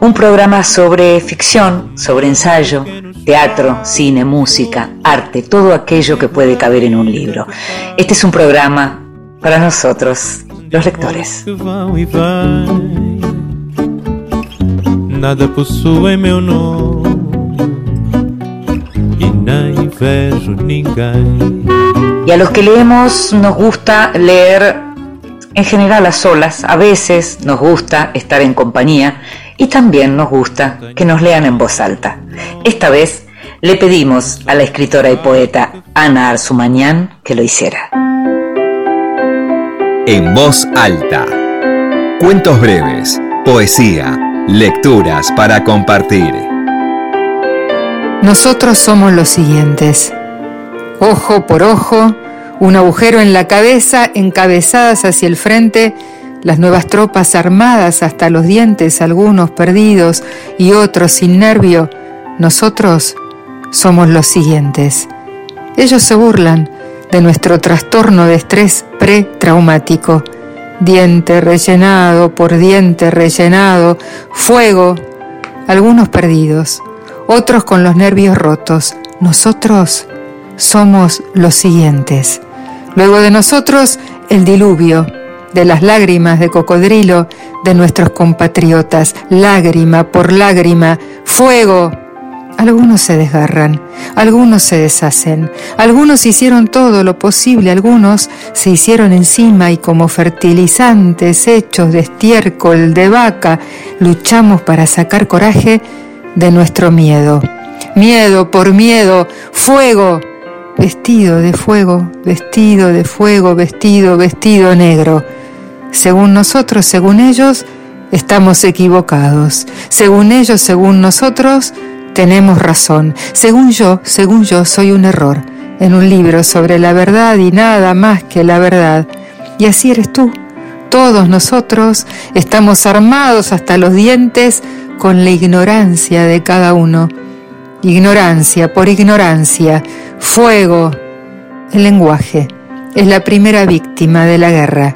un programa sobre ficción, sobre ensayo, teatro, cine, música, arte, todo aquello que puede caber en un libro. Este es un programa para nosotros, los lectores. Que vão vai, nada possui meu nome e nem vejo ninguém. Y a los que leemos nos gusta leer en general a solas, a veces nos gusta estar en compañía y también nos gusta que nos lean en voz alta. Esta vez le pedimos a la escritora y poeta Ana Arzumañán que lo hiciera. En voz alta. Cuentos breves, poesía, lecturas para compartir. Nosotros somos los siguientes. Ojo por ojo, un agujero en la cabeza, encabezadas hacia el frente, las nuevas tropas armadas hasta los dientes, algunos perdidos y otros sin nervio. Nosotros somos los siguientes. Ellos se burlan de nuestro trastorno de estrés pretraumático. Diente rellenado por diente rellenado, fuego, algunos perdidos, otros con los nervios rotos. Nosotros somos los siguientes. Luego de nosotros, el diluvio de las lágrimas de cocodrilo de nuestros compatriotas, lágrima por lágrima, fuego. Algunos se desgarran, algunos se deshacen, algunos hicieron todo lo posible, algunos se hicieron encima y como fertilizantes hechos de estiércol, de vaca, luchamos para sacar coraje de nuestro miedo. Miedo por miedo, fuego, vestido de fuego, vestido de fuego, vestido, vestido negro. Según nosotros, según ellos, estamos equivocados. Según ellos, según nosotros, tenemos razón. Según yo, según yo, soy un error en un libro sobre la verdad y nada más que la verdad. Y así eres tú. Todos nosotros estamos armados hasta los dientes con la ignorancia de cada uno. Ignorancia por ignorancia, fuego. El lenguaje es la primera víctima de la guerra.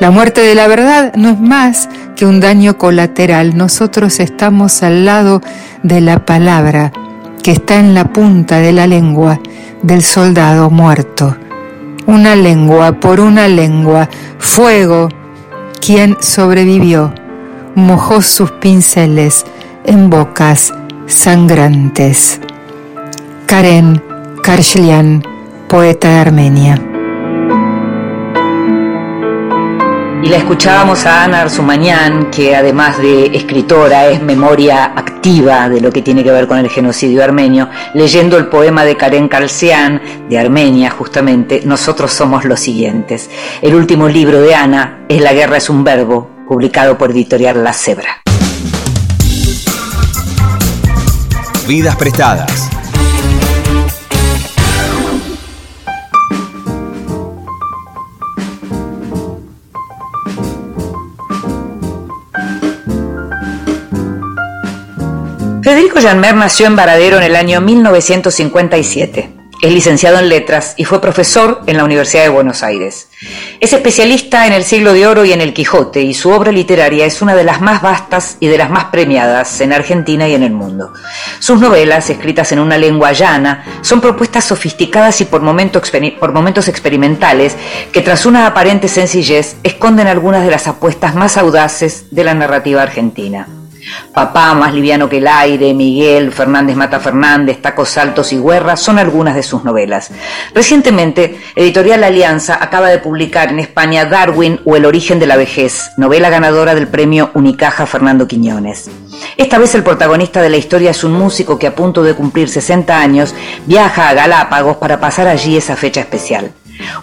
La muerte de la verdad no es más que un daño colateral. Nosotros estamos al lado de la palabra que está en la punta de la lengua del soldado muerto. Una lengua por una lengua, fuego. Quien sobrevivió mojó sus pinceles en bocas sangrantes. Karen Karshlian, poeta de Armenia. Y la escuchábamos a Ana Arzumañán, que además de escritora es memoria activa de lo que tiene que ver con el genocidio armenio, leyendo el poema de Karen Kalsian, de Armenia justamente, Nosotros somos los siguientes. El último libro de Ana es La guerra es un verbo, publicado por editorial La Cebra. Vidas prestadas. Federico Janmer nació en Varadero en el año 1957. Es licenciado en letras y fue profesor en la Universidad de Buenos Aires. Es especialista en el siglo de oro y en el Quijote y su obra literaria es una de las más vastas y de las más premiadas en Argentina y en el mundo. Sus novelas, escritas en una lengua llana, son propuestas sofisticadas y por, momento por momentos experimentales que tras una aparente sencillez esconden algunas de las apuestas más audaces de la narrativa argentina. Papá más liviano que el aire, Miguel, Fernández Mata Fernández, Tacos Altos y Guerra son algunas de sus novelas. Recientemente, Editorial Alianza acaba de publicar en España Darwin o El origen de la vejez, novela ganadora del premio Unicaja Fernando Quiñones. Esta vez el protagonista de la historia es un músico que a punto de cumplir 60 años viaja a Galápagos para pasar allí esa fecha especial.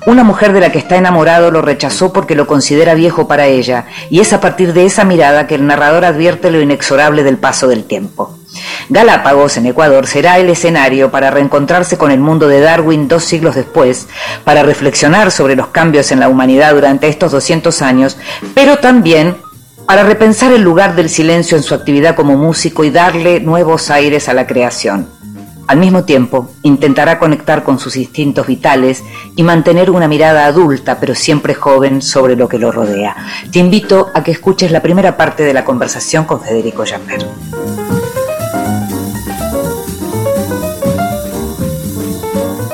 Una mujer de la que está enamorado lo rechazó porque lo considera viejo para ella, y es a partir de esa mirada que el narrador advierte lo inexorable del paso del tiempo. Galápagos, en Ecuador, será el escenario para reencontrarse con el mundo de Darwin dos siglos después, para reflexionar sobre los cambios en la humanidad durante estos 200 años, pero también para repensar el lugar del silencio en su actividad como músico y darle nuevos aires a la creación. Al mismo tiempo, intentará conectar con sus instintos vitales y mantener una mirada adulta, pero siempre joven, sobre lo que lo rodea. Te invito a que escuches la primera parte de la conversación con Federico Jammer.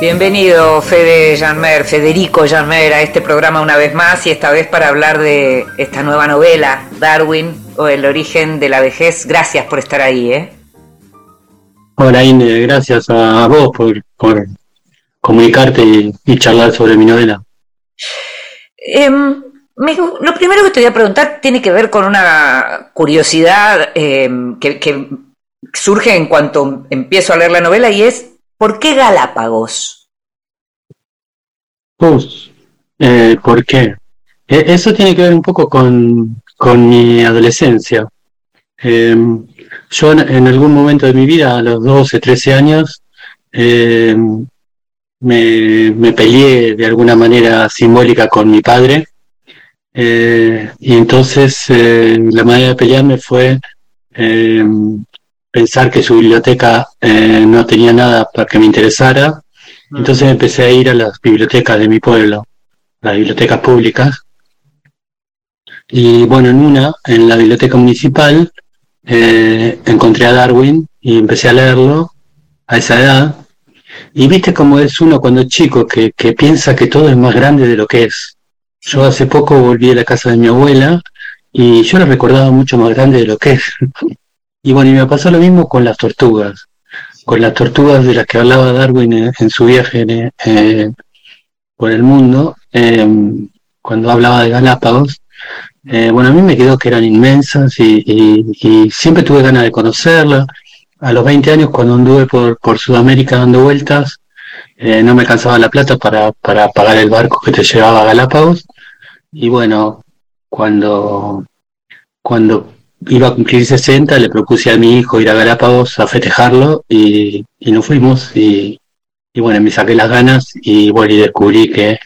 Bienvenido, Fede Janmer, Federico Janmer, a este programa una vez más y esta vez para hablar de esta nueva novela, Darwin o el origen de la vejez. Gracias por estar ahí, ¿eh? Hola, Ine, gracias a vos por, comunicarte y, charlar sobre mi novela. Em, lo primero que te voy a preguntar tiene que ver con una curiosidad em, que surge en cuanto empiezo a leer la novela y es ¿Por qué Galápagos? Pues, eh, ¿por qué? E, eso tiene que ver un poco con, mi adolescencia. Em, yo en algún momento de mi vida, a los 12, 13 años, em, me, peleé de alguna manera simbólica con mi padre. Eh, y entonces eh, la manera de pelearme fue em, pensar que su biblioteca eh, no tenía nada para que me interesara. Entonces empecé a ir a las bibliotecas de mi pueblo, las bibliotecas públicas. Y bueno, en una, en la biblioteca municipal, eh, encontré a Darwin y empecé a leerlo a esa edad. Y viste cómo es uno cuando es chico, que, que piensa que todo es más grande de lo que es. Yo hace poco volví a la casa de mi abuela y yo la recordaba mucho más grande de lo que es. Y bueno, y me pasó lo mismo con las tortugas, con las tortugas de las que hablaba Darwin en, su viaje eh, por el mundo, em, cuando hablaba de Galápagos. Eh, bueno, a mí me quedó que eran inmensas y, siempre tuve ganas de conocerlas. A los 20 años, cuando anduve por, por Sudamérica dando vueltas, eh, no me alcanzaba la plata para, para pagar el barco que te llevaba a Galápagos. Y bueno, cuando, cuando iba a cumplir 60, le propuse a mi hijo ir a Galápagos a festejarlo y, y nos fuimos y, bueno, me saqué las ganas y bueno, y descubrí que,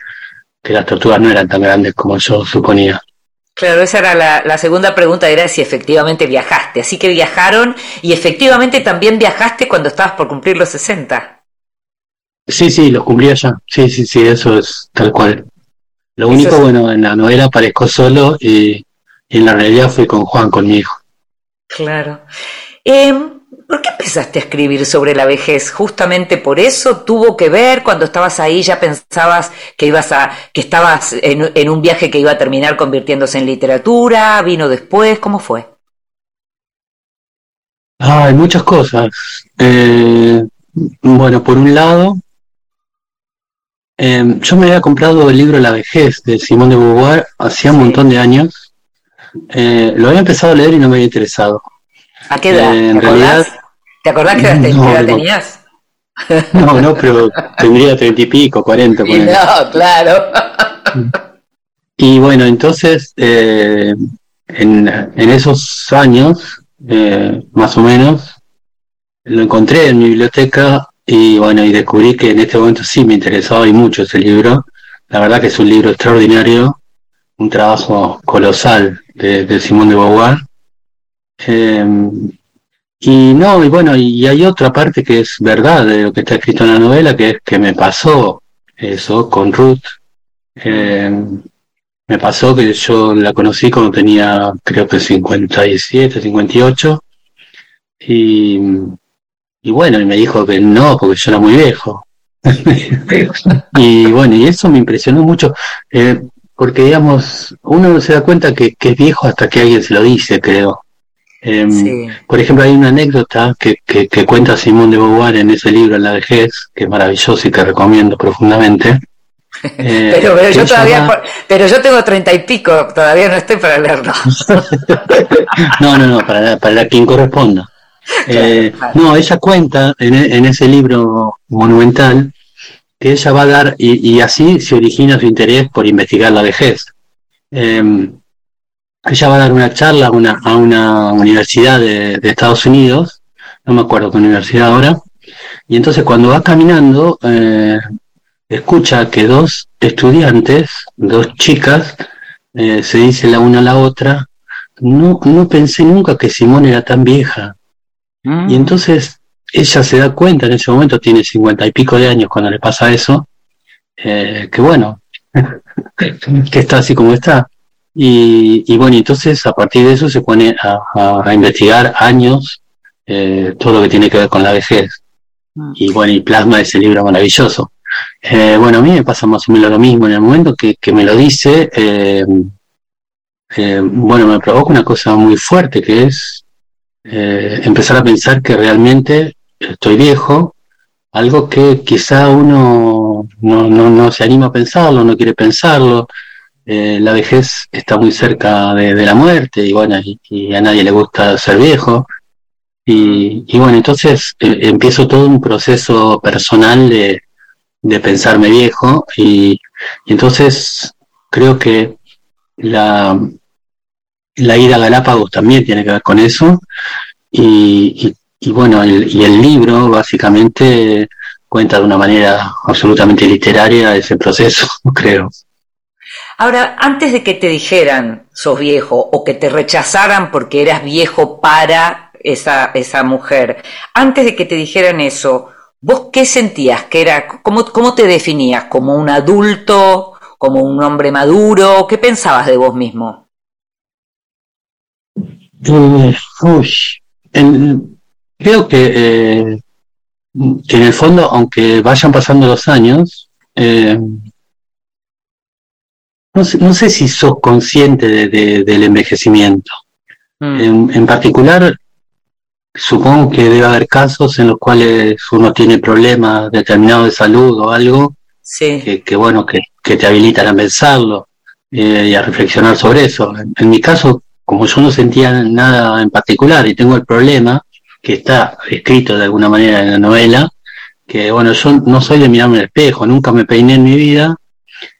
que las tortugas no eran tan grandes como yo suponía. Claro, esa era la, la, segunda pregunta, era si efectivamente viajaste. Así que viajaron y efectivamente también viajaste cuando estabas por cumplir los 60. Sí, sí, los cumplí allá. Sí, sí, sí, eso es tal cual. Lo único, bueno, en la novela aparezco solo y, y en la realidad fui con Juan, con mi hijo. Claro. Em, ¿Por qué empezaste a escribir sobre la vejez? Justamente por eso tuvo que ver cuando estabas ahí ya pensabas que ibas a que estabas en, un viaje que iba a terminar convirtiéndose en literatura, vino después, ¿cómo fue? Ah, hay muchas cosas. Eh, bueno, por un lado, em, yo me había comprado el libro La vejez de Simón de Beauvoir hacía un montón de años eh, lo había empezado a leer y no me había interesado. ¿A qué edad? Eh, en ¿Te, realidad, ¿Te acordás qué edad, tenías? No, no, pero tendría treinta y pico, cuarenta. No, claro. Y bueno, entonces, eh, en, en, esos años, más o menos, lo encontré en mi biblioteca y bueno, y descubrí que en este momento sí me interesaba y mucho ese libro. La verdad que es un libro extraordinario, un trabajo colosal de, Simón de Beauvoir. Em, y no, y bueno, y hay otra parte que es verdad de lo que está escrito en la novela, que es que me pasó eso con Ruth. Em, me pasó que yo la conocí cuando tenía creo que 57, 58. Y, y bueno, y me dijo que no, porque yo era muy viejo. y bueno, y eso me impresionó mucho. Eh, porque digamos, uno no se da cuenta que, es viejo hasta que alguien se lo dice, creo. Em, por ejemplo, hay una anécdota que, que, cuenta Simón de Beauvoir en ese libro, En la vejez, que es maravilloso y que recomiendo profundamente. Eh, pero, yo todavía, pero yo tengo treinta y pico, todavía no estoy para leerlo. no, no, no, para, para quien corresponda. Eh, no, ella cuenta en, en, ese libro monumental que ella va a dar, y, así se origina su interés por investigar la vejez. Em, ella va a dar una charla a una, a una universidad de, Estados Unidos, no me acuerdo qué universidad ahora, y entonces cuando va caminando, eh, escucha que dos estudiantes, dos chicas, eh, se dice la una a la otra, no, no pensé nunca que Simón era tan vieja. Mm. Y entonces ella se da cuenta, en ese momento tiene cincuenta y pico de años cuando le pasa eso, eh, que bueno, que está así como está. Y, y, bueno, entonces a partir de eso se pone a, investigar años eh, todo lo que tiene que ver con la vejez. Mm. Y bueno, y plasma ese libro maravilloso. Eh, bueno, a mí me pasa más o menos lo mismo. En el momento que, me lo dice, eh, eh, bueno, me provoca una cosa muy fuerte, que es empezar a pensar que realmente estoy viejo, algo que quizá uno no, se anima a pensarlo, no quiere pensarlo. La vejez está muy cerca de, la muerte y bueno, y, a nadie le gusta ser viejo. Y, y bueno, entonces empiezo todo un proceso personal de, de pensarme viejo y, entonces creo que la, la ida a Galápagos también tiene que ver con eso y, bueno, el, y el libro básicamente cuenta de una manera absolutamente literaria ese proceso, creo. Ahora, antes de que te dijeran sos viejo o que te rechazaran porque eras viejo para esa, esa mujer, antes de que te dijeran eso, ¿Vos qué sentías? que era, cómo, ¿Cómo te definías? ¿Como un adulto? ¿Como un hombre maduro? ¿Qué pensabas de vos mismo? Eh, creo que, eh, que en el fondo, aunque vayan pasando los años, eh, no, sé, si sos consciente del envejecimiento. Mm. en, particular, supongo que debe haber casos en los cuales uno tiene problemas determinados de salud o algo, que, bueno, que, te habilitan a pensarlo eh, y a reflexionar sobre eso. En, mi caso, como yo no sentía nada en particular y tengo el problema, que está escrito de alguna manera en la novela, que bueno, yo no soy de mirarme en el espejo, nunca me peiné en mi vida.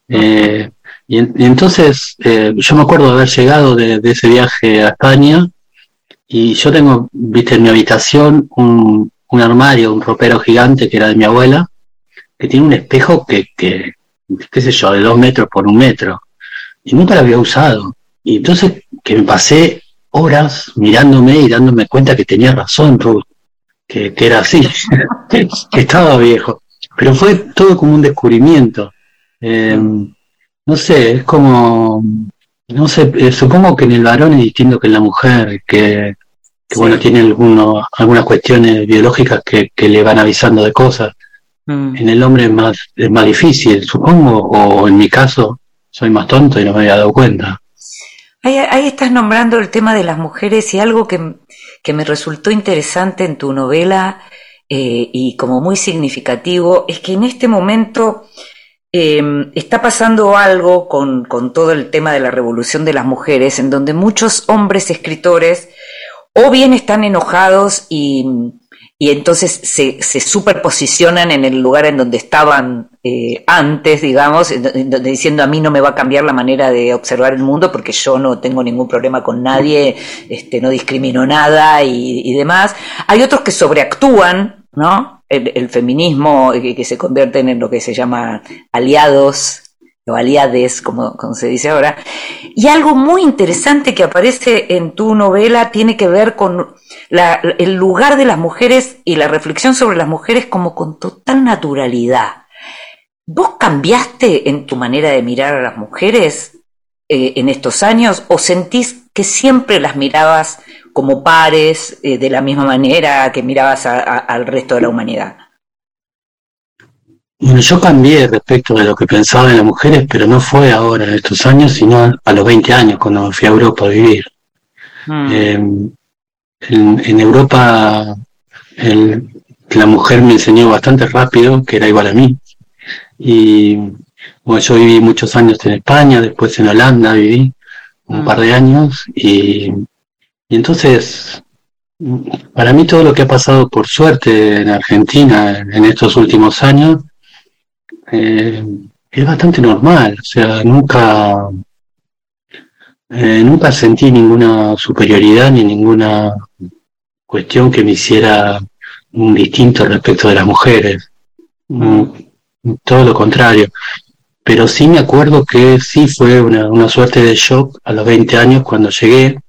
Eh, y, entonces eh, yo me acuerdo de haber llegado de ese viaje a España y yo tengo, viste, en mi habitación un, un armario, un ropero gigante que era de mi abuela, que tiene un espejo que, que, qué sé yo, de dos metros por un metro. Y nunca lo había usado. Y entonces que me pasé horas mirándome y dándome cuenta que tenía razón, Ruth, que, que era así, que estaba viejo. Pero fue todo como un descubrimiento. Eh, no sé, es como no sé, eh, supongo que en el varón es distinto que en la mujer, que, bueno, tiene alguno, algunas cuestiones biológicas que, le van avisando de cosas. Mm. En el hombre es más, es más difícil, supongo, o en mi caso, soy más tonto y no me había dado cuenta. Ahí, estás nombrando el tema de las mujeres y algo que, que me resultó interesante en tu novela eh, y como muy significativo es que en este momento Em, está pasando algo con, todo el tema de la revolución de las mujeres, en donde muchos hombres escritores o bien están enojados y, entonces se, superposicionan en el lugar en donde estaban eh, antes, digamos, diciendo a mí no me va a cambiar la manera de observar el mundo porque yo no tengo ningún problema con nadie, este, no discrimino nada y, y demás. Hay otros que sobreactúan, ¿no? El, feminismo que, se convierten en lo que se llama aliados o aliades, como, como, se dice ahora. Y algo muy interesante que aparece en tu novela tiene que ver con el lugar de las mujeres y la reflexión sobre las mujeres como con total naturalidad. ¿Vos cambiaste en tu manera de mirar a las mujeres eh, en estos años o sentís que siempre las mirabas como pares, eh, de la misma manera que mirabas al resto de la humanidad? Bueno, yo cambié respecto de lo que pensaba en las mujeres, pero no fue ahora en estos años, sino a los 20 años, cuando fui a Europa a vivir. Hmm. Em, en, Europa la mujer me enseñó bastante rápido que era igual a mí. Y bueno, yo viví muchos años en España, después en Holanda viví un hmm. par de años y y entonces, para mí todo lo que ha pasado por suerte en Argentina en estos últimos años, eh, es bastante normal, o sea, nunca, eh, nunca sentí ninguna superioridad ni ninguna cuestión que me hiciera un distinto respecto de las mujeres. Mm, todo lo contrario. Pero sí me acuerdo que sí fue una, una suerte de shock a los 20 años cuando llegué.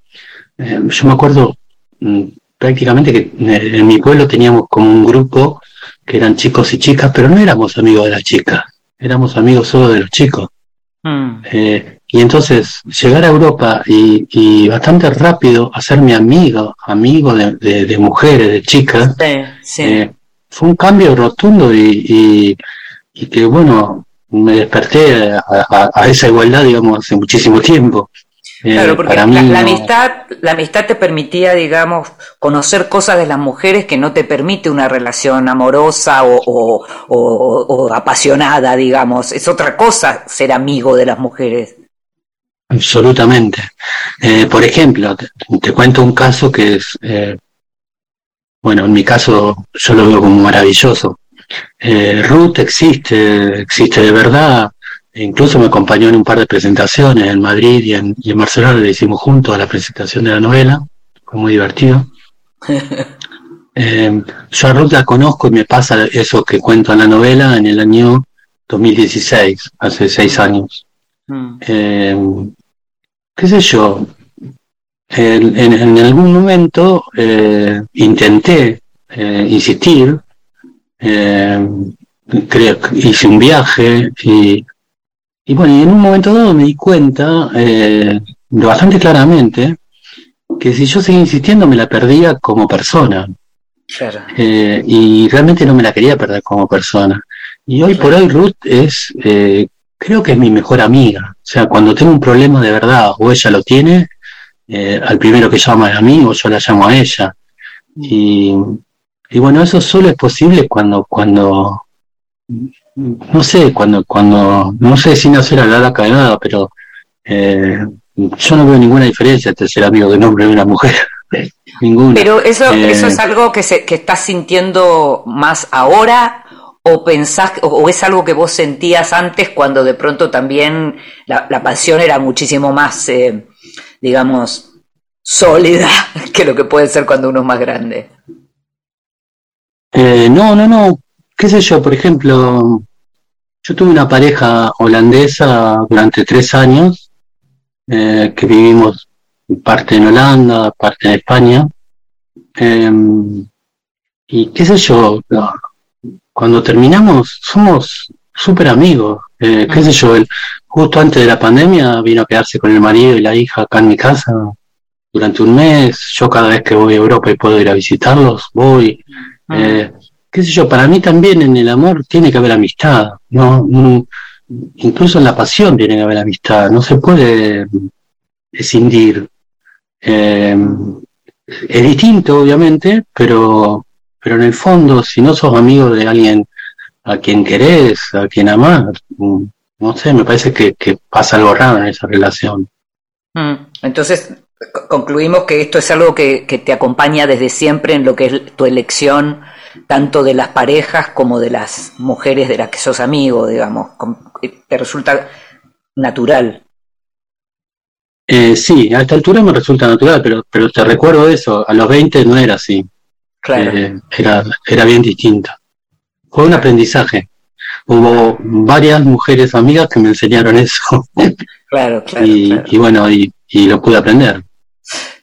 Eh, yo me acuerdo mm, prácticamente que en mi pueblo teníamos como un grupo que eran chicos y chicas, pero no éramos amigos de las chicas, éramos amigos solo de los chicos. Mm. Eh, y entonces llegar a Europa y, y, bastante rápido hacerme amigo, amigo de, de, de mujeres, de chicas, Sí, sí. eh, fue un cambio rotundo y, y, y que bueno, me desperté a, a- a esa igualdad, digamos, hace muchísimo tiempo. Claro, porque la, amistad, la amistad te permitía, digamos, conocer cosas de las mujeres que no te permite una relación amorosa o, o- o- o apasionada, digamos. Es otra cosa ser amigo de las mujeres. Absolutamente. Eh, por ejemplo, te, te cuento un caso que es, eh, bueno, en mi caso yo lo veo como maravilloso. Eh, Ruth existe, existe de verdad. E incluso me acompañó en un par de presentaciones en Madrid y en, y en Barcelona, le hicimos juntos a la presentación de la novela. Fue muy divertido. Eh, yo a Ruth la conozco y me pasa eso que cuento en la novela en el año 2016, hace seis años. Mm. Eh, qué sé yo, en, en- en algún momento eh, intenté insistir, creo hice un viaje y, y bueno, y en un momento dado me di cuenta eh, bastante claramente que si yo seguía insistiendo me la perdía como persona Claro. eh, y realmente no me la quería perder como persona. Y hoy por hoy Ruth es, eh, creo que es mi mejor amiga. O sea, cuando tengo un problema de verdad o ella lo tiene, eh, al primero que llama es a mí o yo la llamo a ella. Y, y bueno, eso solo es posible cuando, cuando, no sé, cuando, cuando, no sé sin hacer hablar acá de nada, pero eh, yo no veo ninguna diferencia entre ser amigo de un hombre y una mujer. Ninguna. Pero eso, Eh, eso es algo que, se, que estás sintiendo más ahora o pensás o, o es algo que vos sentías antes cuando de pronto también la, la pasión era muchísimo más, eh, digamos, sólida que lo que puede ser cuando uno es más grande. Eh, no, no, no. ¿Qué sé yo? Por ejemplo, yo tuve una pareja holandesa durante tres años, eh, que vivimos parte en Holanda, parte en España. Eh, y qué sé yo, cuando terminamos somos súper amigos. Eh, qué sé yo, él, justo antes de la pandemia vino a quedarse con el marido y la hija acá en mi casa durante un mes. Yo cada vez que voy a Europa y puedo ir a visitarlos, voy. Eh, qué sé yo, para mí también en el amor tiene que haber amistad, ¿no? Mm, Incluso en la pasión tiene que haber amistad, no se puede escindir. Eh, es distinto, obviamente, pero, pero en el fondo, si no sos amigo de alguien a quien querés, a quien amás, mm, no sé, me parece que, pasa algo raro en esa relación. Mm. Entonces, co- concluimos que esto es algo que te acompaña desde siempre en lo que es tu elección, tanto de las parejas como de las mujeres de las que sos amigo, digamos. Te resulta natural. Eh, sí, a esta altura me resulta natural, pero, pero te recuerdo eso, a los 20 no era así. Claro. Eh, era, era bien distinta. Fue un aprendizaje. Hubo varias mujeres amigas que me enseñaron eso Claro, claro, y, claro. y bueno, y, y lo pude aprender.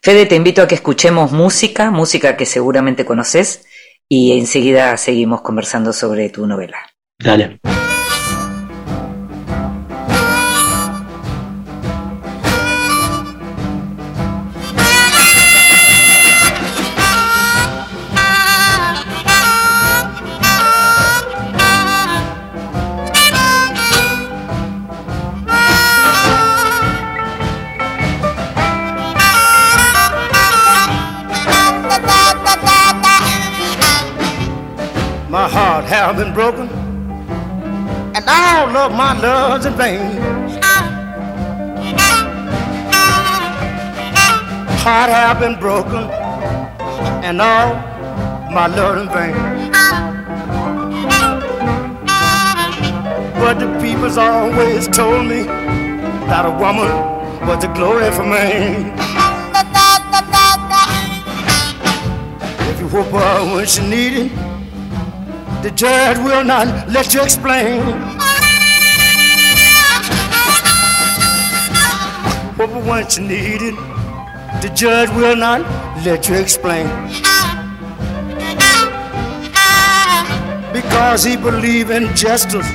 Fede, te invito a que escuchemos música, música que seguramente conoces, y enseguida seguimos conversando sobre tu novela. Dale. Have been broken, and all of my love's in vain. Heart have been broken, and all my love in vain. But the people's always told me that a woman was the glory for man. If you whoop her when she needed, the judge will not let you explain. Whoop her when she needed, the judge will not let you explain. Because he believe in justice,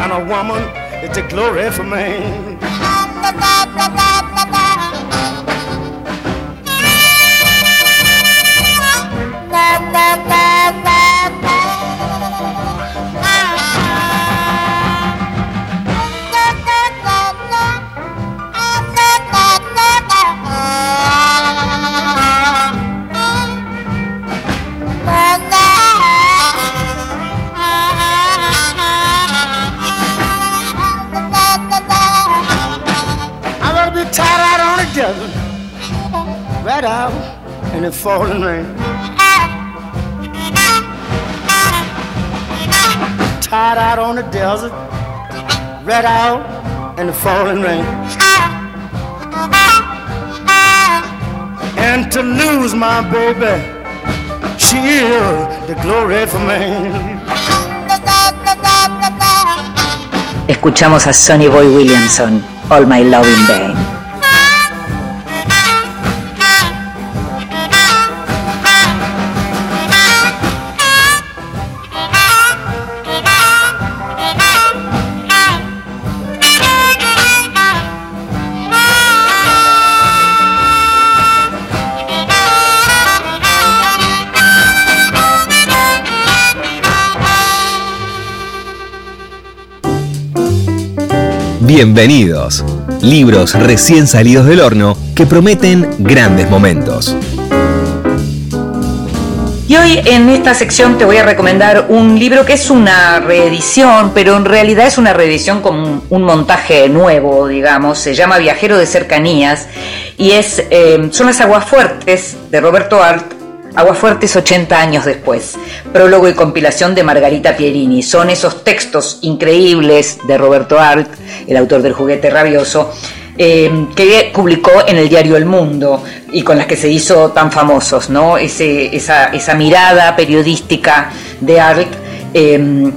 and a woman is the glory for man. In the falling rain. Tied out on the desert, red out in the falling rain. And to lose my baby, she is the glory for me. Escuchamos a Sonny Boy Williamson, All My Love in Vain. Bienvenidos. Libros recién salidos del horno que prometen grandes momentos. Y hoy en esta sección te voy a recomendar un libro que es una reedición, pero en realidad es una reedición con un, montaje nuevo, digamos. Se llama Viajero de Cercanías y es, eh, son las aguafuertes de Roberto Art, Aguafuertes 80 años después. Prólogo y compilación de Margarita Pierini. Son esos textos increíbles de Roberto Art, el autor del juguete rabioso, eh, que publicó en el diario El Mundo y con las que se hizo tan famosos, ¿no? Ese, esa, esa mirada periodística de Art. eh,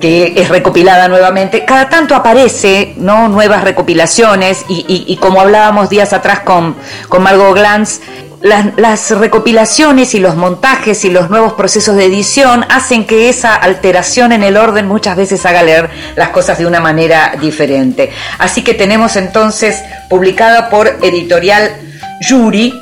que es recopilada nuevamente. Cada tanto aparece ¿no? nuevas recopilaciones y, y- como hablábamos días atrás con, con Margot Glantz, las, recopilaciones y los montajes y los nuevos procesos de edición hacen que esa alteración en el orden muchas veces haga leer las cosas de una manera diferente. Así que tenemos entonces publicada por editorial Yuri,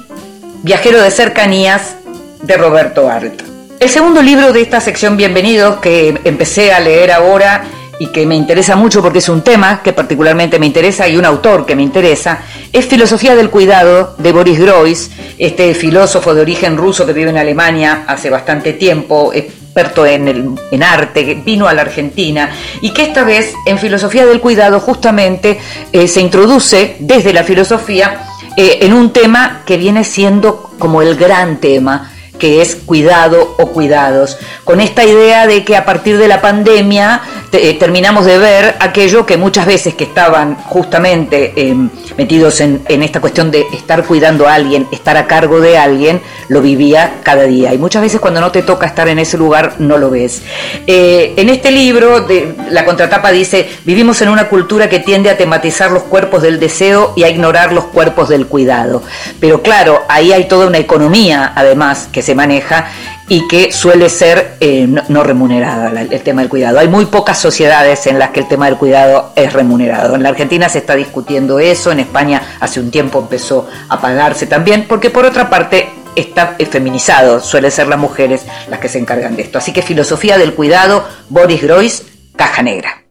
Viajero de Cercanías, de Roberto Art. El segundo libro de esta sección Bienvenidos, que empecé a leer ahora y que me interesa mucho porque es un tema que particularmente me interesa y un autor que me interesa, es Filosofía del Cuidado de Boris Groys, este filósofo de origen ruso que vive en Alemania hace bastante tiempo, experto en, el, en arte, vino a la Argentina y que esta vez en Filosofía del Cuidado justamente eh, se introduce desde la filosofía eh, en un tema que viene siendo como el gran tema que es cuidado o cuidados, con esta idea de que a partir de la pandemia eh, terminamos de ver aquello que muchas veces que estaban justamente eh, metidos en, esta cuestión de estar cuidando a alguien, estar a cargo de alguien, lo vivía cada día. Y muchas veces cuando no te toca estar en ese lugar no lo ves. Eh, en este libro, la contratapa dice, vivimos en una cultura que tiende a tematizar los cuerpos del deseo y a ignorar los cuerpos del cuidado. Pero claro, ahí hay toda una economía, además, que se maneja y que suele ser eh, no, remunerada el tema del cuidado. Hay muy pocas sociedades en las que el tema del cuidado es remunerado. En la Argentina se está discutiendo eso, en España hace un tiempo empezó a pagarse también, porque por otra parte está eh, feminizado, suele ser las mujeres las que se encargan de esto. Así que filosofía del cuidado, Boris Groys, caja negra.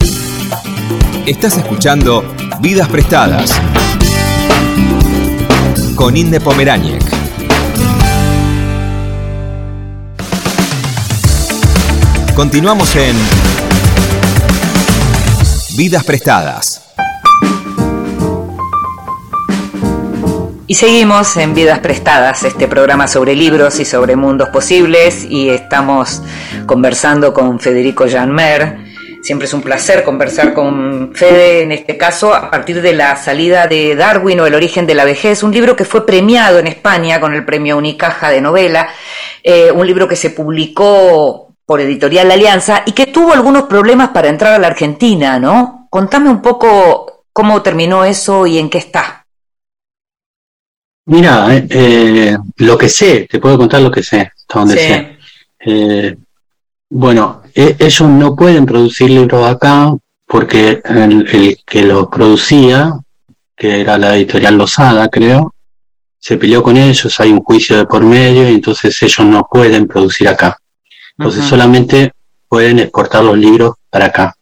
Estás escuchando Vidas Prestadas con Inde Pomeráñez. Continuamos en Vidas Prestadas. Y seguimos en Vidas Prestadas, este programa sobre libros y sobre mundos posibles, y estamos conversando con Federico Janmer, Siempre es un placer conversar con Fede, en este caso, a partir de la salida de Darwin o El origen de la vejez, un libro que fue premiado en España con el premio Unicaja de novela, eh, un libro que se publicó por Editorial Alianza y que tuvo algunos problemas para entrar a la Argentina, ¿no? Contame un poco cómo terminó eso y en qué está. Mira, eh, lo que sé, te puedo contar lo que sé, hasta donde Sí. sé. Eh, bueno, e- ellos no pueden producir libros acá porque el, el que los producía, que era la editorial Losada, creo, se peleó con ellos, hay un juicio de por medio y entonces ellos no pueden producir acá. Entonces solamente pueden exportar los libros para acá.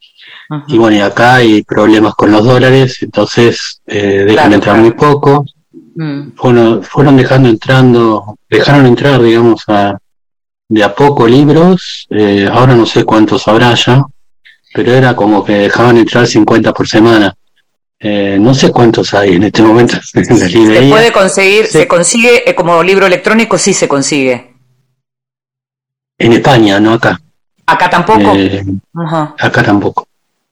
Y bueno, y acá hay problemas con los dólares, entonces eh, dejan Claro, entrar claro. muy poco Mm, fueron, fueron dejando entrando, dejaron entrar, digamos, a, de a poco libros, eh, ahora no sé cuántos habrá ya, pero era como que dejaban entrar 50 por semana. Eh, no sé cuántos hay en este momento en la Se puede conseguir, Sí. se consigue eh, como libro electrónico, sí se consigue. En España, no acá. Acá tampoco. Eh, Ajá, acá tampoco.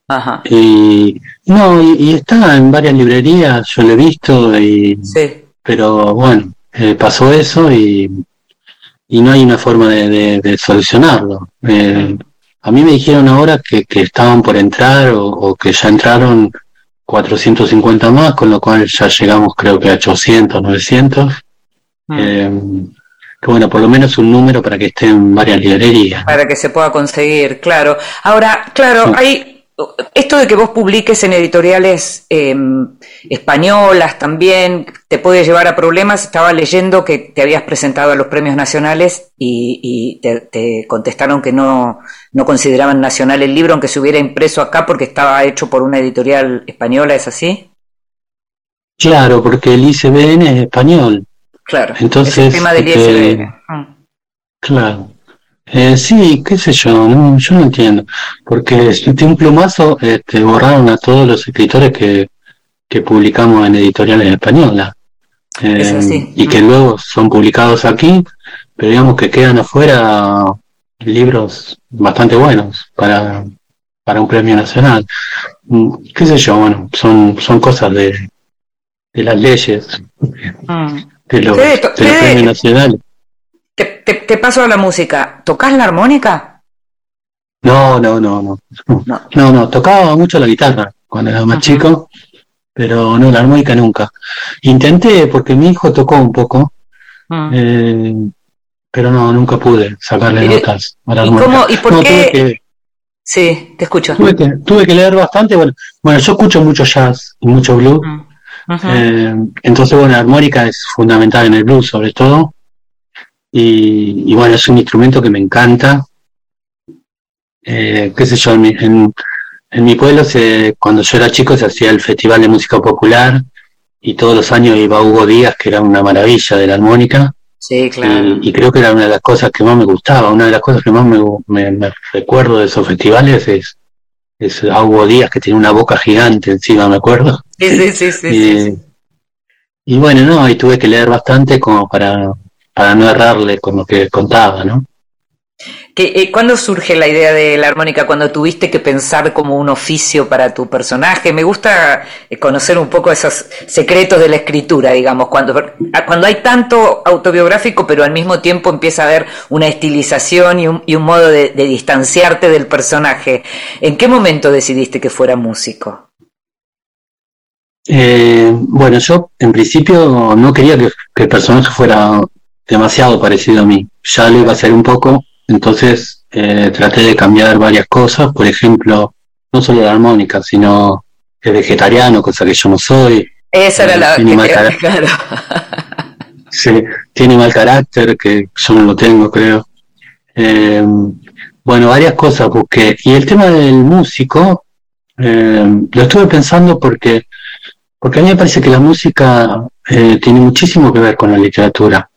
ajá. Y no, y, y está en varias librerías, yo lo he visto, y, Sí. pero bueno, eh, pasó eso y, y no hay una forma de, de- de solucionarlo. Eh, a mí me dijeron ahora que, que estaban por entrar o, o que ya entraron 450 más, con lo cual ya llegamos creo que a 800, 900. Mm. Eh, que bueno, por lo menos un número para que esté en varias librerías. para que se pueda conseguir, claro. Ahora, claro, Sí. hay esto de que vos publiques en editoriales eh, españolas también te puede llevar a problemas. Estaba leyendo que te habías presentado a los premios nacionales y, y te, te contestaron que no, no consideraban nacional el libro, aunque se hubiera impreso acá porque estaba hecho por una editorial española, ¿es así? Claro, porque el ICBN es español. Claro. Entonces, es el tema del eh, ISBN. Mm. Claro. Eh, sí, qué sé yo, no, yo no entiendo. Porque de un plumazo este, borraron a todos los escritores que, que publicamos en editoriales españolas. Eh, Es así. Y que Mm. luego son publicados aquí, pero digamos que quedan afuera libros bastante buenos para, para un premio nacional. Mm, Qué sé yo, bueno, son, son cosas de, de las leyes, Mm. De los, de to- los Fede, premios nacionales. Te, te, te paso a la música. ¿Tocás la armónica? No, no, no, no. No. No, no, tocaba mucho la guitarra cuando era más chico, pero no, la armónica nunca. Intenté porque mi hijo tocó un poco, Mm. eh, pero no, nunca pude sacarle ¿Y- notas a la ¿Y, armónica. cómo, ¿Y por No, qué? que, Sí, te escucho. tuve, que, tuve que leer bastante. Bueno, bueno, yo escucho mucho jazz y mucho blues. Ujú. Eh, entonces, bueno, la armónica es fundamental en el blues, sobre todo. Y, y bueno, es un instrumento que me encanta. Eh, qué sé yo, en mi, en, en mi pueblo, se, cuando yo era chico, se hacía el Festival de Música Popular y todos los años iba Hugo Díaz, que era una maravilla de la armónica. Sí, claro. Y, y creo que era una de las cosas que más me gustaba. Una de las cosas que más me, me- me recuerdo de esos festivales es, es a Hugo Díaz, que tiene una boca gigante encima, me acuerdo. Sí, sí, sí, sí, Y, sí. y bueno, no, y tuve que leer bastante como para, para no errarle con lo que contaba, ¿no? ¿Qué- eh, ¿Cuándo surge la idea de la armónica? ¿Cuando tuviste que pensar como un oficio para tu personaje? Me gusta eh, conocer un poco esos secretos de la escritura, digamos, cuando, ah, cuando hay tanto autobiográfico, pero al mismo tiempo empieza a haber una estilización y un, y un modo de, de distanciarte del personaje. ¿En qué momento decidiste que fuera músico? Eh, bueno, yo en principio no quería que, que el personaje fuera demasiado parecido a mí. Ya lo iba a hacer un poco, entonces eh, traté de cambiar varias cosas. Por ejemplo, no solo la armónica, sino es vegetariano, cosa que yo no soy. Esa era la Tiene que mal te- cara- claro. Sí, tiene mal carácter, que yo no lo tengo, creo. Eh, bueno, varias cosas busqué. Y el tema del músico, eh, lo estuve pensando porque, porque a mí me parece que la música eh, tiene muchísimo que ver con la literatura.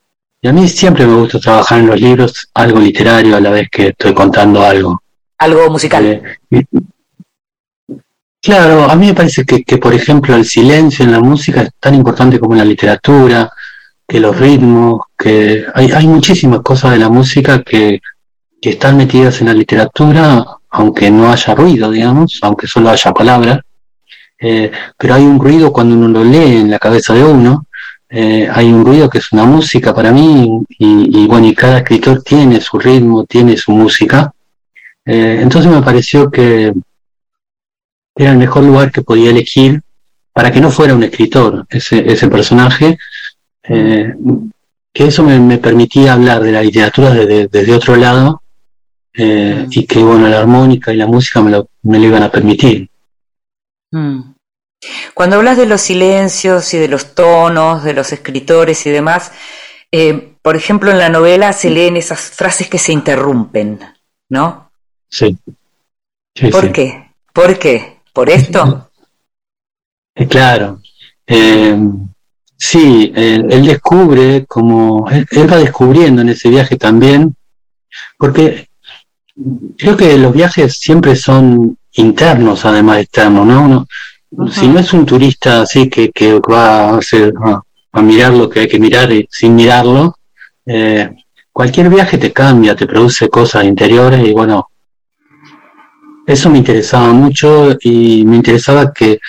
Y a mí siempre me gusta trabajar en los libros algo literario a la vez que estoy contando algo. Algo musical. Eh, y- claro, a mí me parece que, que, por ejemplo, el silencio en la música es tan importante como en la literatura, que los ritmos, que hay, hay muchísimas cosas de la música que, que están metidas en la literatura aunque no haya ruido, digamos, aunque solo haya palabras, eh, pero hay un ruido cuando uno lo lee en la cabeza de uno, eh, hay un ruido que es una música para mí, y, bueno, y cada escritor tiene su ritmo, tiene su música. Eh, entonces me pareció que era el mejor lugar que podía elegir para que no fuera un escritor ese, personaje, que eso me, permitía hablar de la literatura desde, otro lado y que bueno, la armónica y la música me lo, me lo iban a permitir. Mm. Cuando hablas de los silencios y de los tonos, de los escritores y demás, eh, por ejemplo, en la novela se leen esas frases que se interrumpen, ¿no? Sí. ¿Por qué? ¿Por qué? ¿Por esto? Eh, claro. Eh, sí, él, descubre como, él, va descubriendo en ese viaje también, porque creo que los viajes siempre son internos, además de externos, ¿no? Si no es un turista así que, que va a, hacer, a, mirar lo que hay que mirar y, sin mirarlo, eh, cualquier viaje te cambia, te produce cosas interiores y bueno, eso me interesaba mucho y me interesaba que,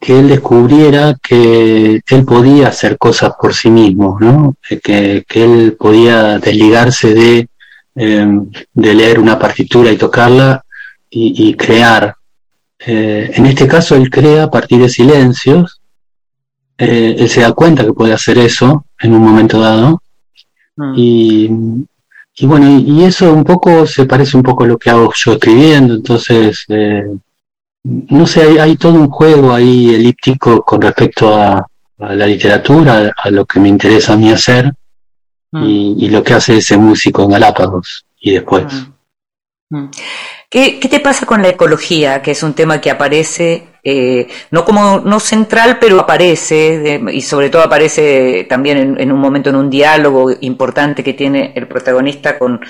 que él descubriera que él podía hacer cosas por sí mismo, ¿no? que, que él podía desligarse de, eh, de leer una partitura y tocarla y, crear. Eh, en este caso, él crea a partir de silencios. Eh, él se da cuenta que puede hacer eso en un momento dado. Mm. Y, bueno, y, eso un poco se parece un poco a lo que hago yo escribiendo. Entonces, eh, no sé, hay, todo un juego ahí elíptico con respecto a, la literatura, a, lo que me interesa a mí hacer. Mm. Y, lo que hace ese músico en Galápagos y después. Mm. ¿Qué, te pasa con la ecología, que es un tema que aparece, eh, no como no central, pero aparece, y sobre todo aparece también en, un momento en un diálogo importante que tiene el protagonista con,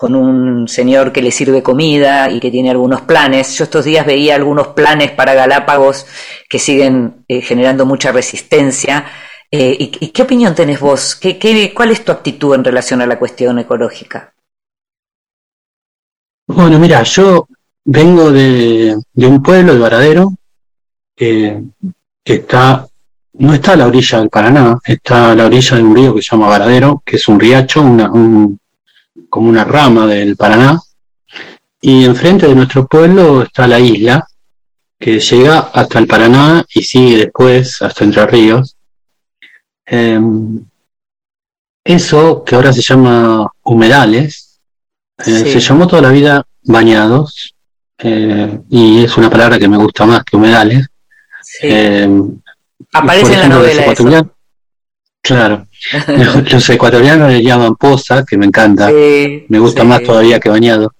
un señor que le sirve comida y que tiene algunos planes? Yo estos días veía algunos planes para Galápagos que siguen eh, generando mucha resistencia. Eh, y, qué opinión tenés vos? ¿Qué, qué, cuál es tu actitud en relación a la cuestión ecológica? Bueno, mira, yo vengo de, un pueblo, de Varadero, que está, no está a la orilla del Paraná, está a la orilla de un río que se llama Varadero, que es un riacho, una, como una rama del Paraná, y enfrente de nuestro pueblo está la isla, que llega hasta el Paraná y sigue después hasta Entre Ríos. Em, eso, que ahora se llama humedales, eh, se llamó toda la vida bañados eh, y es una palabra que me gusta más que humedales. Eh, Aparece en la novela. Claro. los, ecuatorianos le llaman poza, que me encanta. me gusta más todavía que bañado.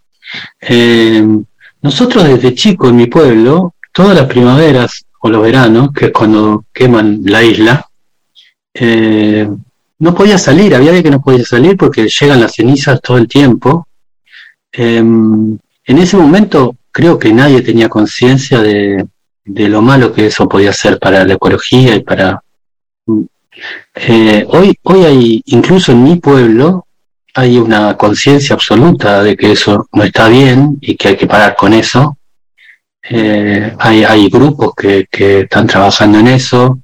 nosotros desde chico en mi pueblo, todas las primaveras o los veranos, que es cuando queman la isla, no podía salir, había de que no podía salir porque llegan las cenizas todo el tiempo Em, en ese momento creo que nadie tenía conciencia de, lo malo que eso podía ser para la ecología y para... Eh, hoy, hoy hay, incluso en mi pueblo, hay una conciencia absoluta de que eso no está bien y que hay que parar con eso. Eh, hay, hay grupos que, que están trabajando en eso,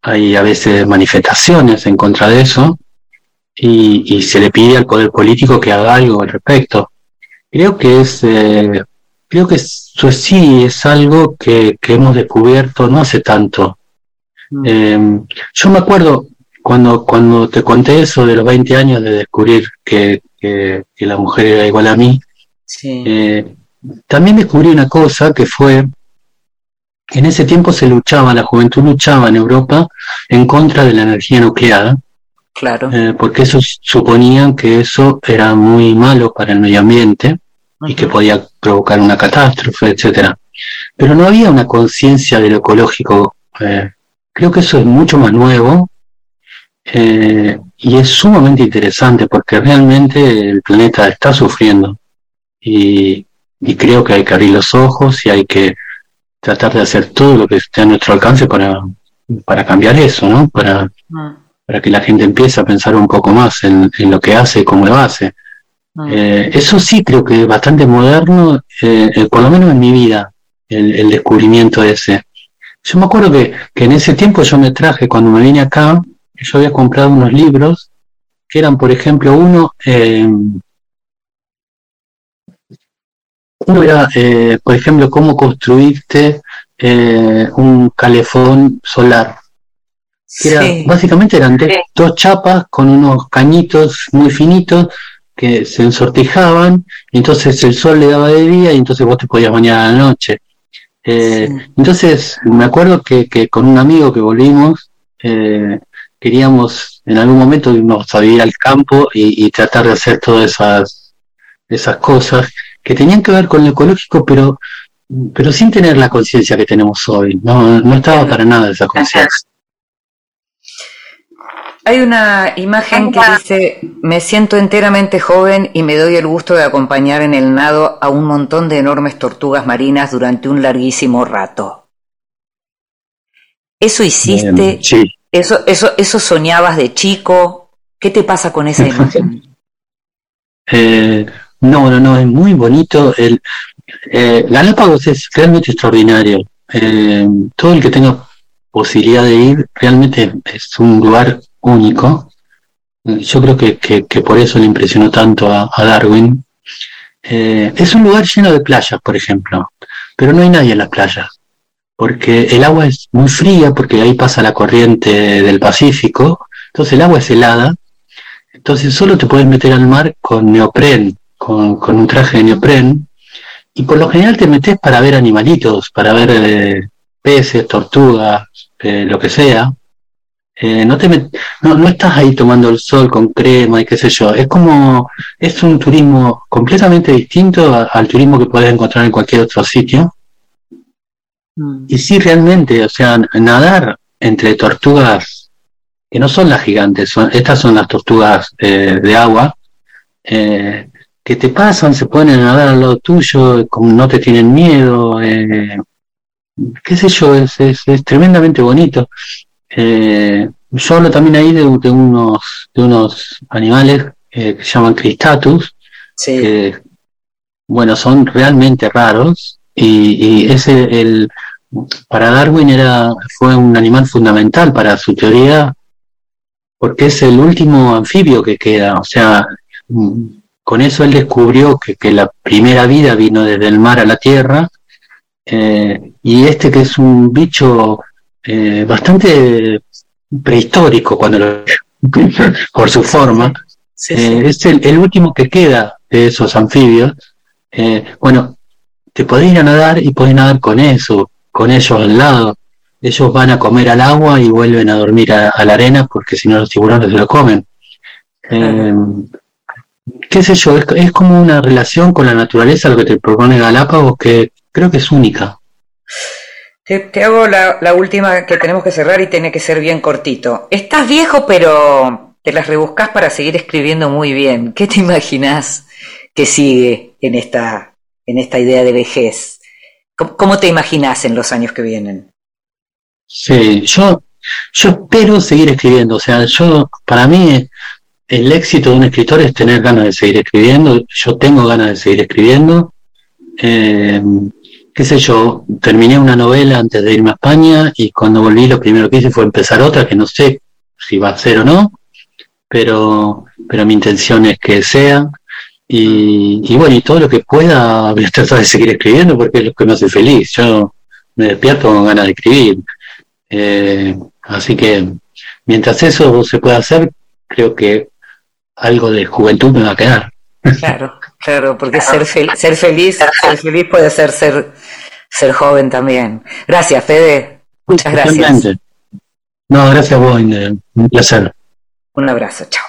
hay a veces manifestaciones en contra de eso y se le pide al poder político que haga algo al respecto. Creo que es, eh, creo que eso sí es algo que, hemos descubierto no hace tanto. Mm. Em, yo me acuerdo cuando, cuando te conté eso de los 20 años de descubrir que, la mujer era igual a mí, eh, también descubrí una cosa que fue, en ese tiempo se luchaba, la juventud luchaba en Europa en contra de la energía nuclear, Claro. Eh, porque eso suponían que eso era muy malo para el medio ambiente y que podía provocar una catástrofe, etcétera. Pero no había una conciencia de lo ecológico. Eh, creo que eso es mucho más nuevo eh, y es sumamente interesante porque realmente el planeta está sufriendo y, creo que hay que abrir los ojos y hay que tratar de hacer todo lo que esté a nuestro alcance para, para cambiar eso, ¿no? Para, para que la gente empiece a pensar un poco más en, lo que hace y cómo lo hace. Mm. Eh, eso sí creo que es bastante moderno, eh, eh, por lo menos en mi vida, el, el descubrimiento ese. Yo me acuerdo que, que en ese tiempo yo me traje, cuando me vine acá, yo había comprado unos libros que eran, por ejemplo, uno, uno era, por ejemplo, cómo construirte un calefón solar. Era, Sí. Básicamente eran dos chapas con unos cañitos muy finitos que se ensortijaban, y entonces el sol le daba de día y entonces vos te podías bañar a la noche. Eh, Sí. Entonces, me acuerdo que, que con un amigo que volvimos, eh, queríamos en algún momento irnos a vivir al campo y, y tratar de hacer todas esas, esas cosas que tenían que ver con lo ecológico, pero, pero sin tener la conciencia que tenemos hoy. No, no estaba para nada esa conciencia. Hay una imagen que dice, me siento enteramente joven y me doy el gusto de acompañar en el nado a un montón de enormes tortugas marinas durante un larguísimo rato. ¿Eso hiciste? Sí. ¿Eso, eso, ¿Eso soñabas de chico? ¿Qué te pasa con esa imagen? Eh, no, no, no, es muy bonito. El, eh, Galápagos es realmente extraordinario. Eh, todo el que tenga posibilidad de ir realmente es un lugar único. Eh, Yo creo que, que- por eso le impresionó tanto a, Darwin. Eh, es un lugar lleno de playas, por ejemplo, pero no hay nadie en las playas, porque el agua es muy fría, porque ahí pasa la corriente del Pacífico, entonces el agua es helada entonces solo te puedes meter al mar con neopren, con, con un traje de neopren, y por lo general te metes para ver animalitos, para ver eh, peces, tortugas, lo que sea. Eh, no, te met- no, no estás ahí tomando el sol con crema y qué sé yo. Es como, es un turismo completamente distinto a- al turismo que puedes encontrar en cualquier otro sitio. Mm. Y sí, realmente, o sea, nadar entre tortugas que no son las gigantes, son, estas son las tortugas eh, de agua, eh, que te pasan, se ponen a nadar al lado tuyo, como no te tienen miedo, eh, qué sé yo, es, es, es tremendamente bonito. Eh, yo hablo también ahí de, de unos, de unos animales eh, que se llaman cristatus, Sí. que, bueno, son realmente raros y, y ese el para Darwin era fue un animal fundamental para su teoría porque es el último anfibio que queda, o sea, con eso él descubrió que, que la primera vida vino desde el mar a la tierra eh, y este que es un bicho eh, bastante prehistórico cuando lo por su forma Sí, eh, es el, el último que queda de esos anfibios. Eh, bueno, te podés ir a nadar y podés nadar con eso, con ellos al lado. Ellos van a comer al agua y vuelven a dormir a, a la arena porque si no los tiburones se lo comen. Eh, qué sé yo, es, es como una relación con la naturaleza lo que te propone Galápagos que creo que es única. Te, hago la, última que tenemos que cerrar y tiene que ser bien cortito. Estás viejo, pero te las rebuscas para seguir escribiendo muy bien. ¿Qué te imaginas que sigue en esta, en esta idea de vejez? ¿Cómo, cómo te imaginas en los años que vienen? Sí, yo, yo espero seguir escribiendo. O sea, yo, para mí, el éxito de un escritor es tener ganas de seguir escribiendo. Yo tengo ganas de seguir escribiendo. Eh, qué sé yo, terminé una novela antes de irme a España y cuando volví lo primero que hice fue empezar otra que no sé si va a ser o no, pero, pero mi intención es que sea. Y, y bueno, y todo lo que pueda voy a tratar de seguir escribiendo porque es lo que me hace feliz. Yo me despierto con ganas de escribir. Eh, así que mientras eso se pueda hacer, creo que algo de juventud me va a quedar. Claro, claro, porque ser, fel- ser feliz, ser feliz puede ser ser, ser joven también. Gracias, Fede. Muchas gracias. No, gracias a vos, Inde. un placer. Un abrazo, chao.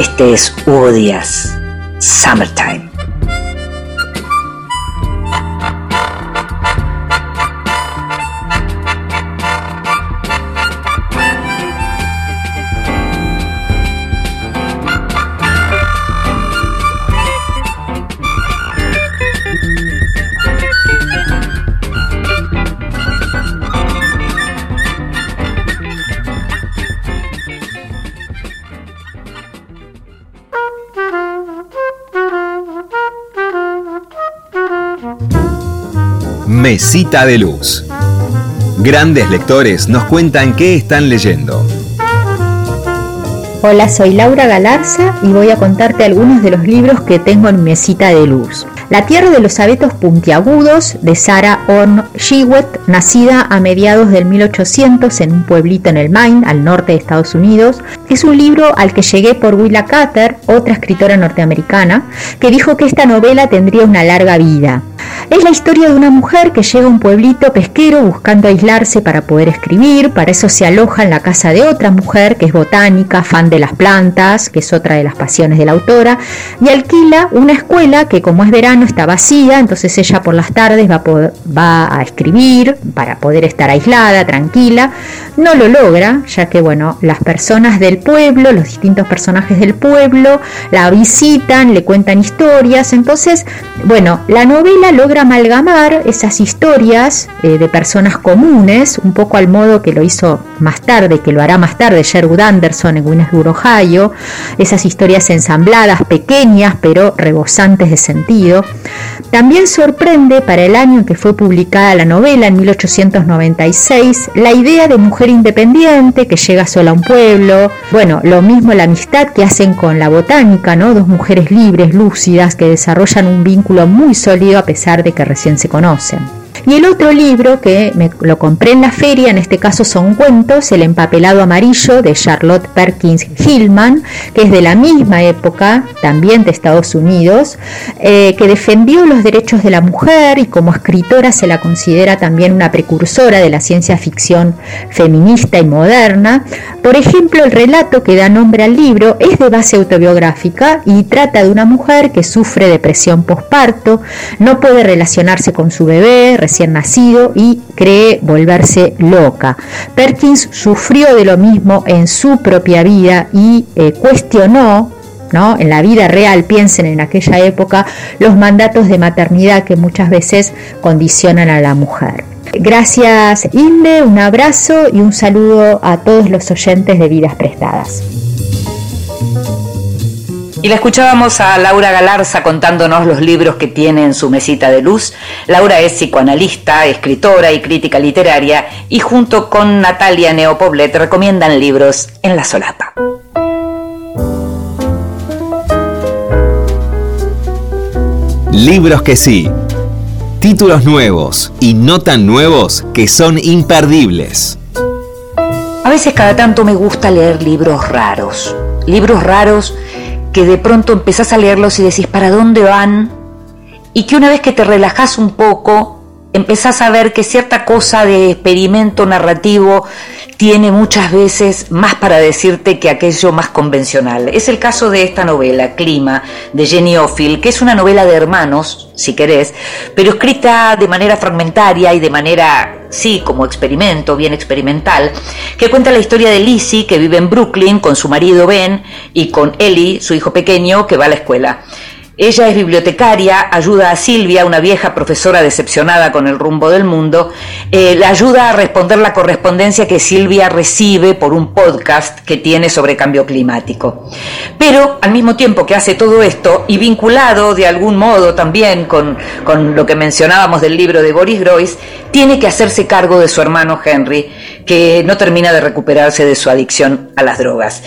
Este es Hugo Díaz, Summertime. Mesita de Luz. Grandes lectores nos cuentan qué están leyendo. Hola, soy Laura Galarza y voy a contarte algunos de los libros que tengo en Mesita de Luz. La tierra de los abetos puntiagudos de Sarah Orn Shewett, nacida a mediados del 1800 en un pueblito en el Maine, al norte de Estados Unidos, es un libro al que llegué por Willa Cather, otra escritora norteamericana, que dijo que esta novela tendría una larga vida. Es la historia de una mujer que llega a un pueblito pesquero buscando aislarse para poder escribir, para eso se aloja en la casa de otra mujer que es botánica, fan de las plantas, que es otra de las pasiones de la autora, y alquila una escuela que como es verano está vacía, entonces ella por las tardes va a, escribir para poder estar aislada, tranquila. No lo logra, ya que bueno, las personas del pueblo, los distintos personajes del pueblo, la visitan, le cuentan historias, entonces, bueno, la novela logra amalgamar esas historias eh, de personas comunes, un poco al modo que lo hizo más tarde, que lo hará más tarde Sherwood Anderson en Winnesburg, Ohio, esas historias ensambladas, pequeñas pero rebosantes de sentido. También sorprende para el año en que fue publicada la novela, en 1896, la idea de mujer independiente que llega sola a un pueblo, bueno, lo mismo la amistad que hacen con la botánica, ¿no? Dos mujeres libres, lúcidas, que desarrollan un vínculo muy sólido a pesar de que recién se conocen. Y el otro libro que me, lo compré en la feria, en este caso son cuentos, El empapelado amarillo de Charlotte Perkins Hillman, que es de la misma época, también de Estados Unidos, eh, que defendió los derechos de la mujer y como escritora se la considera también una precursora de la ciencia ficción feminista y moderna. Por ejemplo, el relato que da nombre al libro es de base autobiográfica y trata de una mujer que sufre depresión postparto, no puede relacionarse con su bebé, nacido y cree volverse loca. Perkins sufrió de lo mismo en su propia vida y eh, cuestionó ¿No? En la vida real, piensen en aquella época, los mandatos de maternidad que muchas veces condicionan a la mujer. Gracias Inde, un abrazo y un saludo a todos los oyentes de Vidas Prestadas. Y la escuchábamos a Laura Galarza contándonos los libros que tiene en su mesita de luz. Laura es psicoanalista, escritora y crítica literaria y junto con Natalia Neopoblet recomiendan libros en la solapa. Libros que sí. Títulos nuevos y no tan nuevos que son imperdibles. A veces cada tanto me gusta leer libros raros. Libros raros que de pronto empezás a leerlos y decís para dónde van, y que una vez que te relajás un poco, empezás a ver que cierta cosa de experimento narrativo tiene muchas veces más para decirte que aquello más convencional. Es el caso de esta novela, Clima, de Jenny Ophil, que es una novela de hermanos, si querés, pero escrita de manera fragmentaria y de manera, sí, como experimento, bien experimental, que cuenta la historia de Lizzie, que vive en Brooklyn con su marido Ben y con Ellie, su hijo pequeño, que va a la escuela. Ella es bibliotecaria, ayuda a Silvia, una vieja profesora decepcionada con el rumbo del mundo, eh, ayuda a responder la correspondencia que Silvia recibe por un podcast que tiene sobre cambio climático. Pero al mismo tiempo que hace todo esto, y vinculado de algún modo también con, con lo que mencionábamos del libro de Boris Groys, tiene que hacerse cargo de su hermano Henry, que no termina de recuperarse de su adicción a las drogas.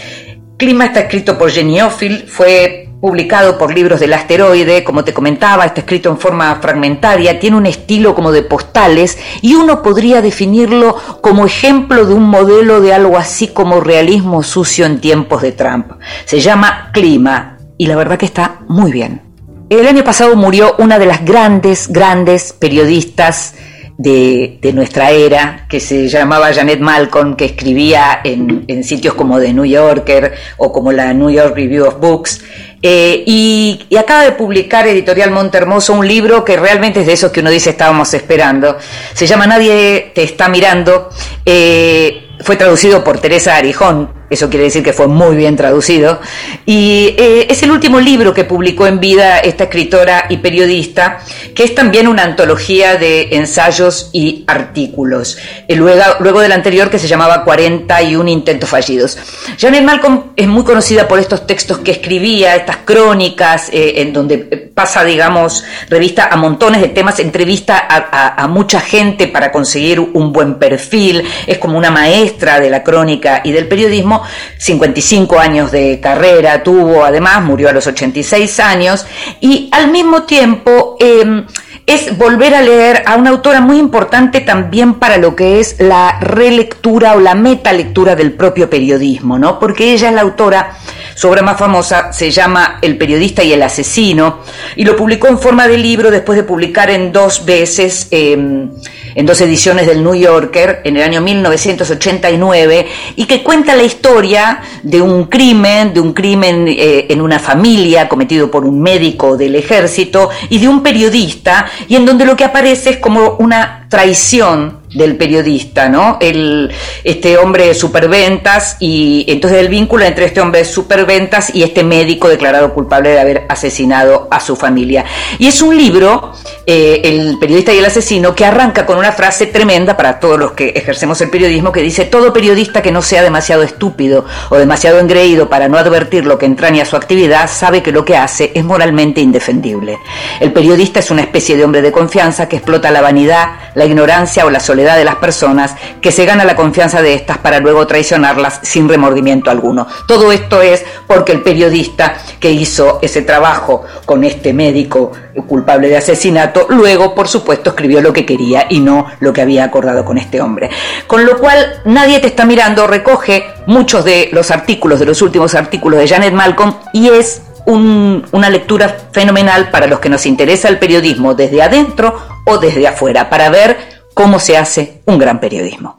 Clima está escrito por Jenny Ophil, fue publicado por libros del asteroide, como te comentaba, está escrito en forma fragmentaria, tiene un estilo como de postales y uno podría definirlo como ejemplo de un modelo de algo así como realismo sucio en tiempos de Trump. Se llama Clima y la verdad que está muy bien. El año pasado murió una de las grandes, grandes periodistas de, nuestra era, que se llamaba Janet Malcolm, que escribía en, en, sitios como The New Yorker o como la New York Review of Books. Eh, y, acaba de publicar Editorial Montermoso un libro que realmente es de esos que uno dice estábamos esperando. Se llama Nadie te está mirando. Eh, fue traducido por Teresa Arijón, eso quiere decir que fue muy bien traducido, y eh, es el último libro que publicó en vida esta escritora y periodista, que es también una antología de ensayos y artículos, eh, luego, luego del anterior que se llamaba 41 intentos fallidos. Janet Malcolm es muy conocida por estos textos que escribía, estas crónicas, eh, en donde pasa, digamos, revista a montones de temas, entrevista a, a mucha gente para conseguir un buen perfil, es como una maestra de la crónica y del periodismo, 55 años de carrera tuvo, además murió a los 86 años, y al mismo tiempo em, es volver a leer a una autora muy importante también para lo que es la relectura o la metalectura del propio periodismo, ¿no? Porque ella es la autora, su obra más famosa se llama El periodista y el asesino, y lo publicó en forma de libro después de publicar en dos veces. Em, en dos ediciones del New Yorker en el año 1989 y que cuenta la historia de un crimen, de un crimen eh, en una familia cometido por un médico del ejército y de un periodista y en donde lo que aparece es como una traición del periodista, ¿no? El, este hombre de superventas y entonces el vínculo entre este hombre de superventas y este médico declarado culpable de haber asesinado a su familia. Y es un libro, eh, El periodista y el asesino, que arranca con una frase tremenda para todos los que ejercemos el periodismo, que dice, todo periodista que no sea demasiado estúpido o demasiado engreído para no advertir lo que entraña su actividad, sabe que lo que hace es moralmente indefendible. El periodista es una especie de hombre de confianza que explota la vanidad, la ignorancia o la soledad de las personas, que se gana la confianza de estas para luego traicionarlas sin remordimiento alguno. Todo esto es porque el periodista que hizo ese trabajo con este médico culpable de asesinato, luego, por supuesto, escribió lo que quería y no lo que había acordado con este hombre. Con lo cual, nadie te está mirando, recoge muchos de los artículos, de los últimos artículos de Janet Malcolm y es una lectura fenomenal para los que nos interesa el periodismo desde adentro o desde afuera, para ver cómo se hace un gran periodismo.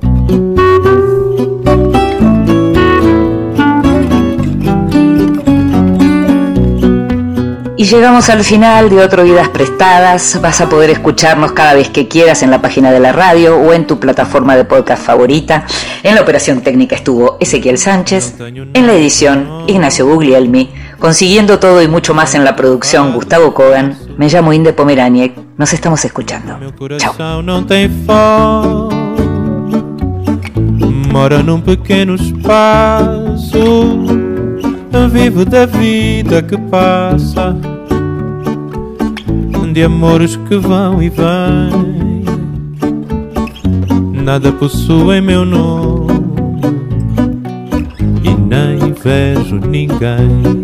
Y llegamos al final de otro Vidas Prestadas. Vas a poder escucharnos cada vez que quieras en la página de la radio o en tu plataforma de podcast favorita. En la operación técnica estuvo Ezequiel Sánchez, en la edición Ignacio Guglielmi, consiguiendo todo y mucho más en la producción Gustavo Kogan. Me llamo Inde Pomeraniec. Nos estamos escuchando. Chao. Mora num pequeno espaço, vivo da vida que passa, de amores que vão e vêm. Nada possui meu nome e nem vejo ninguém.